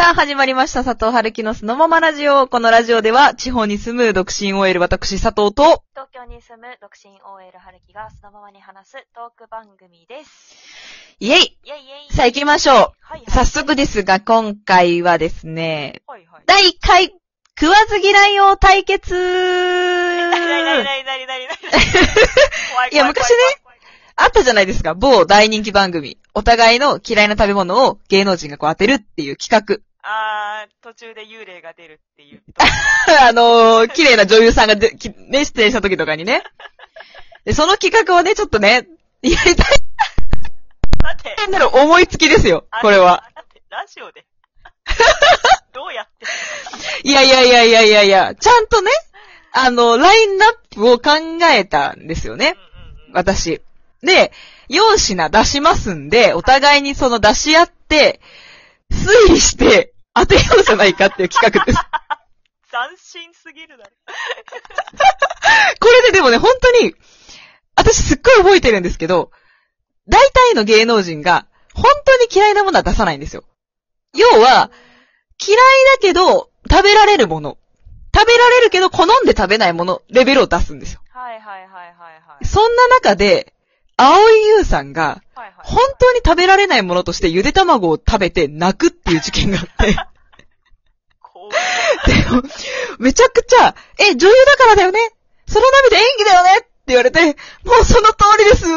さあ、始まりました。佐藤春樹のそのままラジオ。このラジオでは、地方に住む独身 OL 私、佐藤と、東京に住む独身 OL 春樹がそのままに話すトーク番組です。イェイイェイイェイさあ行きましょう。はいはい。早速ですが、今回はですね、はいはい。第1回、食わず嫌いを対決いいや昔ねあったじゃないですか。某大人気番組。お互いの嫌いな食べ物を芸能人がこう当てるっていう企あー、途中で幽霊が出るっていう。画。あのー、綺麗な女優さんがで、きね、出演した時とかにね。で、その企画をね、ちょっとね、やりたいだって、んだろう、思いつきですよ。これは。。だって、ラジオで。どうやって。いやいやいやいやいやいや、ちゃんとね、あの、ラインナップを考えたんですよね。私。で、4品出しますんで、お互いにその出し合って、推理して当てようじゃないかっていう企画です。斬新すぎるだろ。これででもね、本当に、私すっごい覚えてるんですけど、大体の芸能人が、本当に嫌いなものは出さないんですよ。要は、嫌いだけど、食べられるもの。食べられるけど、好んで食べないもの、レベルを出すんですよ。はいはいはいはいはい。そんな中で、青井優さんが。本当に食べられないものとしてゆで卵を食べて泣くっていう事件があって。でもめちゃくちゃ、え、女優だからだよねその涙演技だよねって言われて、もうその通りです、上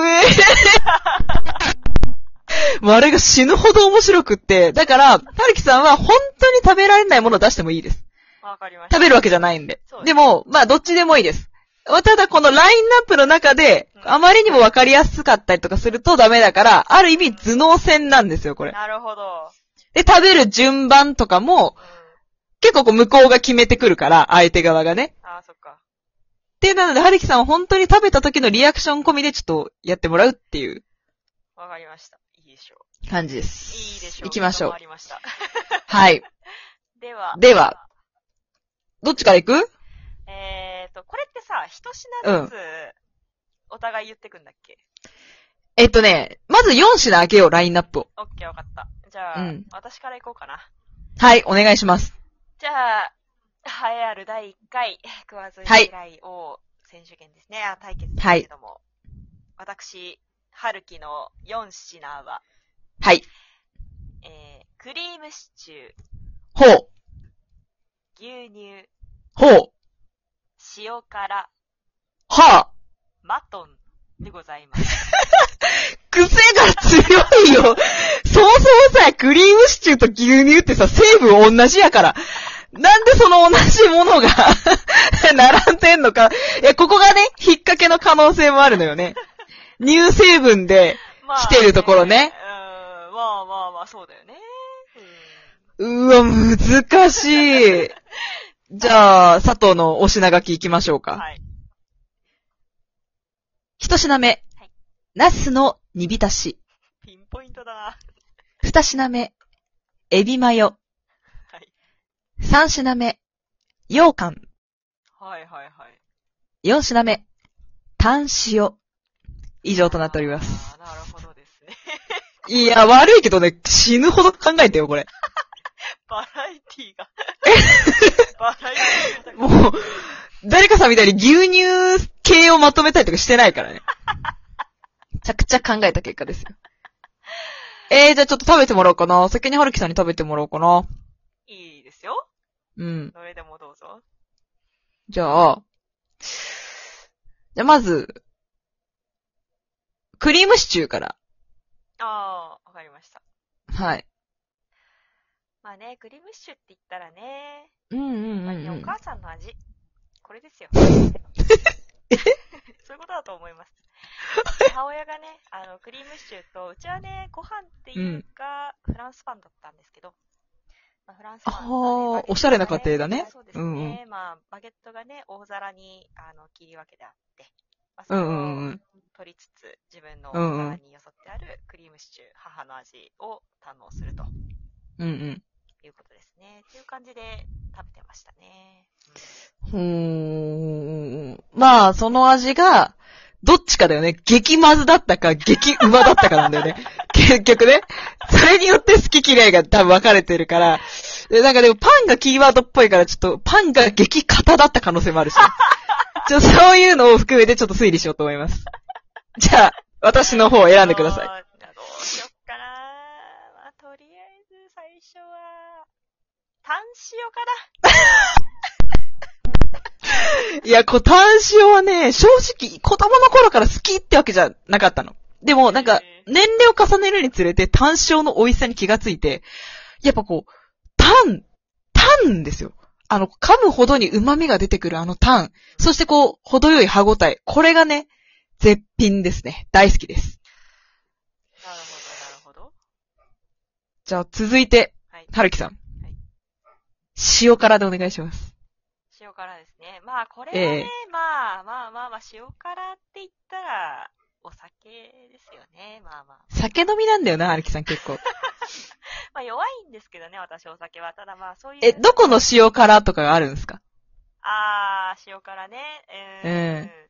もうあれが死ぬほど面白くって、だから、はるきさんは本当に食べられないものを出してもいいです。わかりました。食べるわけじゃないんで。ですでも、まあ、どっちでもいいです。ただ、このラインナップの中で、うんあまりにもわかりやすかったりとかするとダメだから、ある意味頭脳戦なんですよ、これ。なるほど。で、食べる順番とかも、うん。結構こう向こうが決めてくるから、相手側がね。あー、そっか。で、なので、はるきさんは本当に食べた時のリアクション込みでちょっとやってもらうっていうわかりました。いいでしょ感じでう。す。いいでしょう。行きましょうわか。りました。はい。では。では。どっちから行く？えーと、これってさ、一品ずつ、お互い言ってくんだっけ？えっとね、まず4品開けよう、ラインナップを。オッケーわかった。じゃあ、うん私から行こうかな。はい、お願いします。じゃあ、栄えある第1回、食わずはい嫌い王選手権ですね。あ対決ですけれども。私、春樹の4品は、はい。えー、クリームシチュー、ほう。牛乳、ほう。塩辛、はあ。マトンでございます。癖が強いよ。そもそもさ、クリームシチューと牛乳ってさ、成分同じやから。なんでその同じものが 並んでんのか。いや、ここがね、引っ掛けの可能性もあるのよね。乳成分で、ま来てるところねうーん、まあまあまあ、そうだよね。うわ、難しい。じゃあ、佐藤のお品書き行きましょうか。はい。一品目はい。ナスの煮浸し。ピンポイントだな。二品目。エビマヨ。はい。三品目。羊羹。はいはいはい。四品目。炭塩。以上となっております。あーなるほどですね。いや、悪いけどね、死ぬほど考えてよ、これ。バラエティが。バラエティが。もう、誰かさんみたいに牛乳系をまとめたりとかしてないからね。めちゃくちゃ考えた結果ですよ。えー、じゃあちょっと食べてもらおうかな。先にはるきさんに食べてもらおうかな。いいですよ。うん。どれでもどうぞ。じゃあ、じゃあまず、クリームシチューから。ああ、わかりました。はい。まあね、クリームシチューって言ったらね、うんうんうんうん。お母さんの味。これですよ。そういうことだと思います。母親がね、あの、クリームシチューと、うちはね、ご飯っていうか、フランスパンだったんですけど、まあ、フランスパンがね、あーバゲットがねおしゃれな家庭だねそうですね。うんうまあ、バゲットがね、大皿に、あの、切り分けてあって、まあ、それをん。取りつつ、自分のうんうん皿によそってあるクリームシチュー、母の味を堪能するとうんうん。いうことですね。っていう感じで食べてましたね。うーん。まあ、その味が、どっちかだよね。激まずだったか、激うまだったかなんだよね。結局ね。それによって好き嫌いが多分分かれてるから、で、なんかでもパンがキーワードっぽいからちょっとパンが激型だった可能性もあるし。ちょ、そういうのを含めてちょっと推理しようと思います。じゃあ、私の方を選んでください。どうしよっかな。まあ、とりあえず最初は、タン塩か いや、こう、単塩はね、正直、子供の頃から好きってわけじゃなかったの。でも、なんかへ、年齢を重ねるにつれて単塩の美味しさに気がついて、やっぱこう、タン、タンですよ。あの、噛むほどに旨味が出てくるあのタン。そしてこう、程よい歯ごたえ。これがね、絶品ですね。大好きです。な。なるほど、なるほど。じゃあ、続いて、はい。はるきさん。はい塩辛でお願いします。塩辛ですね。まあ、これはね、ええまあまあまあまあ、塩辛って言ったら、お酒ですよね。まあまあ。酒飲みなんだよな、はるきさん結構。まあ、弱いんですけどね、私お酒は。ただまあ、そういう。え、どこの塩辛とかがあるんですかあー、塩辛ね。うーん。え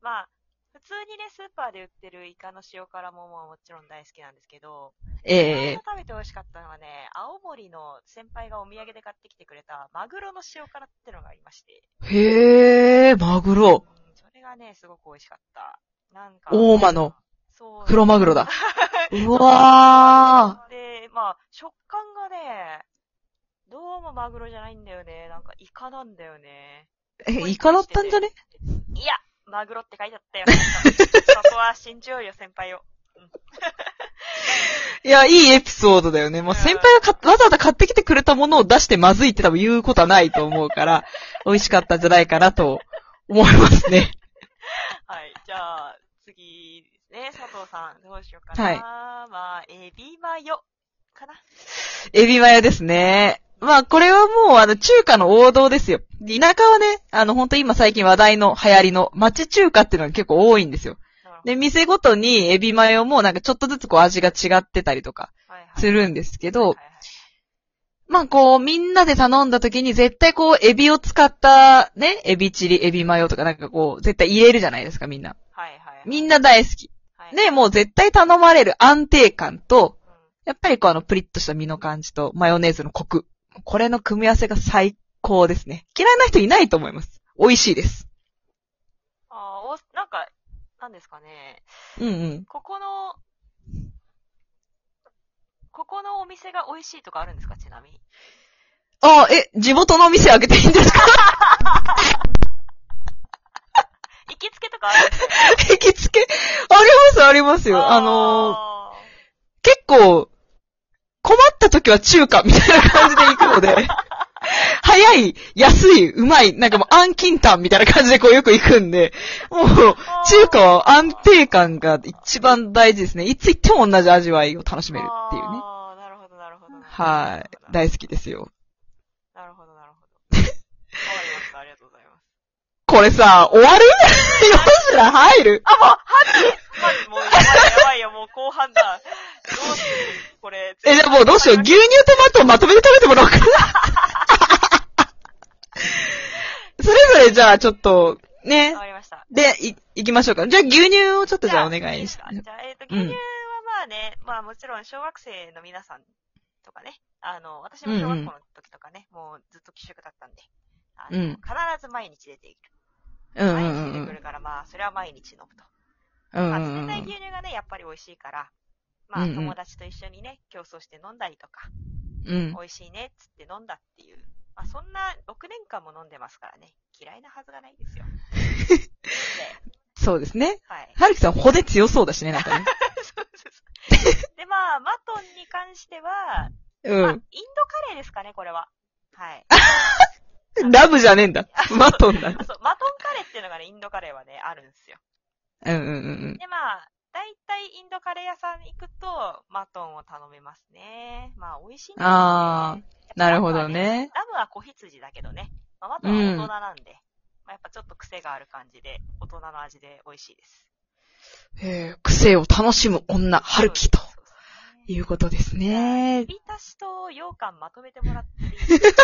まあ、普通にね、スーパーで売ってるイカの塩辛もももちろん大好きなんですけど、ええこの間食べて美味しかったのはね、青森の先輩がお土産で買ってきてくれたマグロの塩辛ってのがありまして、へえ、マグロ。うん、それがね、すごく美味しかった。なんか、大間のそう。黒マグロだ。うわで、まあ、食感がね、どうもマグロじゃないんだよね。なんかイカなんだよね。ー。え、イカだったんじゃね？いや、マグロって書いてあったよ。そこは信じようよ、先輩を。いや、いいエピソードだよね。もう先輩がかわざわざ買ってきてくれたものを出してまずいって多分言うことはないと思うから、美味しかったんじゃないかなと思いますね。はい。じゃあ、次ですね。佐藤さん、どうしようかな。はいまあ、エビマヨかな。エビマヨですね。まあ、これはもう、あの、中華の王道ですよ。田舎はね、あの、本当今最近話題の流行りの町中華っていうのが結構多いんですよ。で、店ごとにエビマヨもなんかちょっとずつこう味が違ってたりとかはいはいするんですけどはいは、いはいまあこう、みんなで頼んだ時に絶対こう、エビを使ったね、エビチリ、エビマヨとかなんかこう、絶対入れるじゃないですか、みんな。はいはい。みんな大好き。はい、で、もう絶対頼まれる安定感と、うんやっぱりこうあの、プリッとした身の感じと、マヨネーズのコク。これの組み合わせが最高ですね。嫌いな人いないと思います。美味しいです。あーお、なんか、なんですかね。うんうん。ここの、ここのお店が美味しいとかあるんですかちなみに？あ、え、地元のお店開けていいんですか？行きつけとかあるんですか 行きつけ？あります、ありますよ。あのー、あ結構、た時は中華みたいな感じで行くので、早い、安い、うまい、なんかもう安金炭みたいな感じでこうよく行くんで、もう、中華は安定感が一番大事ですね。いつ行っても同じ味わいを楽しーめるっていうね。あーなるほど、なるほど。はい。大好きですよ。なるほど、なるほど。わかりました。ありがとうございます。これさ、終わる？よしら入る？あ、もう、はマジもう、やばいよ、もう後半だ。これ。え、じゃあもうどうしよう？牛乳とマトンまとめて食べてもらおうかな。それぞれじゃあちょっと、ねわ。かりました。で、い、行きましょうか。じゃあ牛乳をちょっとじゃあお願いしじゃあ、じゃあえっ、と、うん牛乳はまあね、まあもちろん小学生の皆さんとかね、あの、私も小学校の時とかね、もうずっと寄宿だったんで、あのうん必ず毎日出ている。うんうん毎日うんうん。出てくるから、まあ、それは毎日飲むと。うんまあ、うんうん冷たい牛乳がね、やっぱり美味しいから、まあ、うんうん友達と一緒にね、競争して飲んだりとか、うん。美味しいねっつって飲んだっていう。まあ、そんな6年間も飲んでますからね、嫌いなはずがないですよ。で、そうですね。はい。はるきさん骨強そうだしね、なんかね。そうそうそうで、まあ、マトンに関しては、うまあ、インん。ドカレーですかね、これは。はい。ラブじゃねえんだ。マトンだ。あそう、マトンカレーっていうのがね、インドカレーはね、あるんですよ。うんうんうんで、まあ、大体インドカレー屋さん行くと、マトンを頼めますね。まあ、美味しいんですよ、ね。あーなるほどね。ラムは小羊だけどね。まあ、マトンは大人なんで、まあ、やっぱちょっと癖がある感じで、大人の味で美味しいです。うん。えー、癖を楽しむ女、はるきということですね。ビタシと羊羹まとめてもらっていいですか？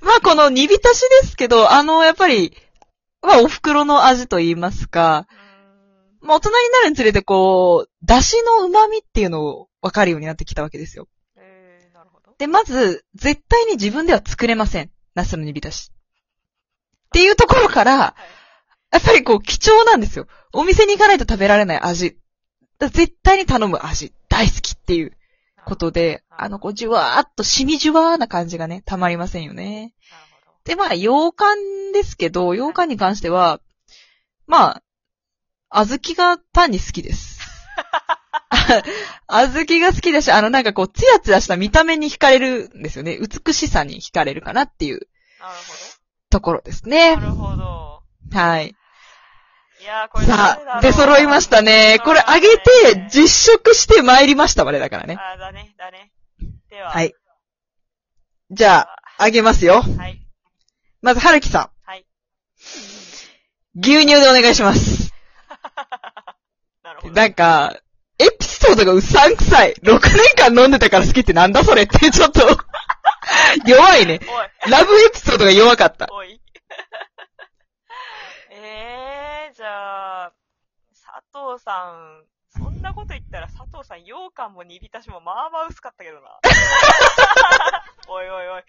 まあこの煮浸しですけど、あの、やっぱり、まあお袋の味と言いますか、うーんまあ大人になるにつれてこう、出汁の旨味っていうのを分かるようになってきたわけですよ。えー、なるほど。で、まず、絶対に自分では作れません。ナスの煮浸し。っていうところから、はい。やっぱりこう貴重なんですよ。お店に行かないと食べられない味。だ絶対に頼む味。大好きっていうことで、あの、こう、じゅわーっと、しみじゅわーな感じがね、たまりませんよね。なるほど。で、まあ、洋館ですけど、洋館に関しては、まあ、小豆が単に好きです。小豆が好きだし、あの、なんかこう、ツヤツヤした見た目に惹かれるんですよね。美しさに惹かれるかなっていうなるところですほねど。な。るほど。はい。いやー、これさあ、出揃いましたね。これ、あげて、実食して参りましたわね、だからね。あー、だね、だね。では。はい。じゃあ、あげますよ。はい。まず、はるきさはい。ん。牛乳でお願いします。なるほど。なんか、エピソードがうさんくさい。6年間飲んでたから好きってなんだそれって、ちょっと、弱いね。ラブエピソードが弱かった。おい。えー、じゃあ、佐藤さん、そんなこと言ったら佐藤さん、羊羹も煮浸しもまあまあ薄かったけどな。おいおいおい。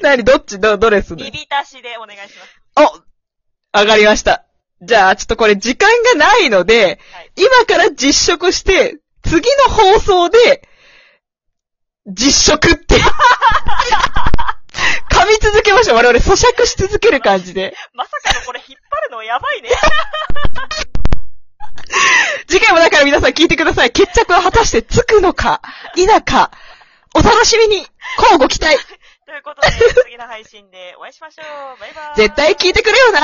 なに、どっち、ど、どれす煮る浸しでお願いします。お上がりました。じゃあ、ちょっとこれ時間がないので、はい。今から実食して、次の放送で、実食って。噛み続けましょう。我々咀嚼し続ける感じで。まさかのこれ引っ張るのやばいね。次回もだから皆さん聞いてください。決着は果たしてつくのか、否か、お楽しみに、こうご期待。ということで、次の配信でお会いしましょう。バイバーイ。絶対聞いてくれよな。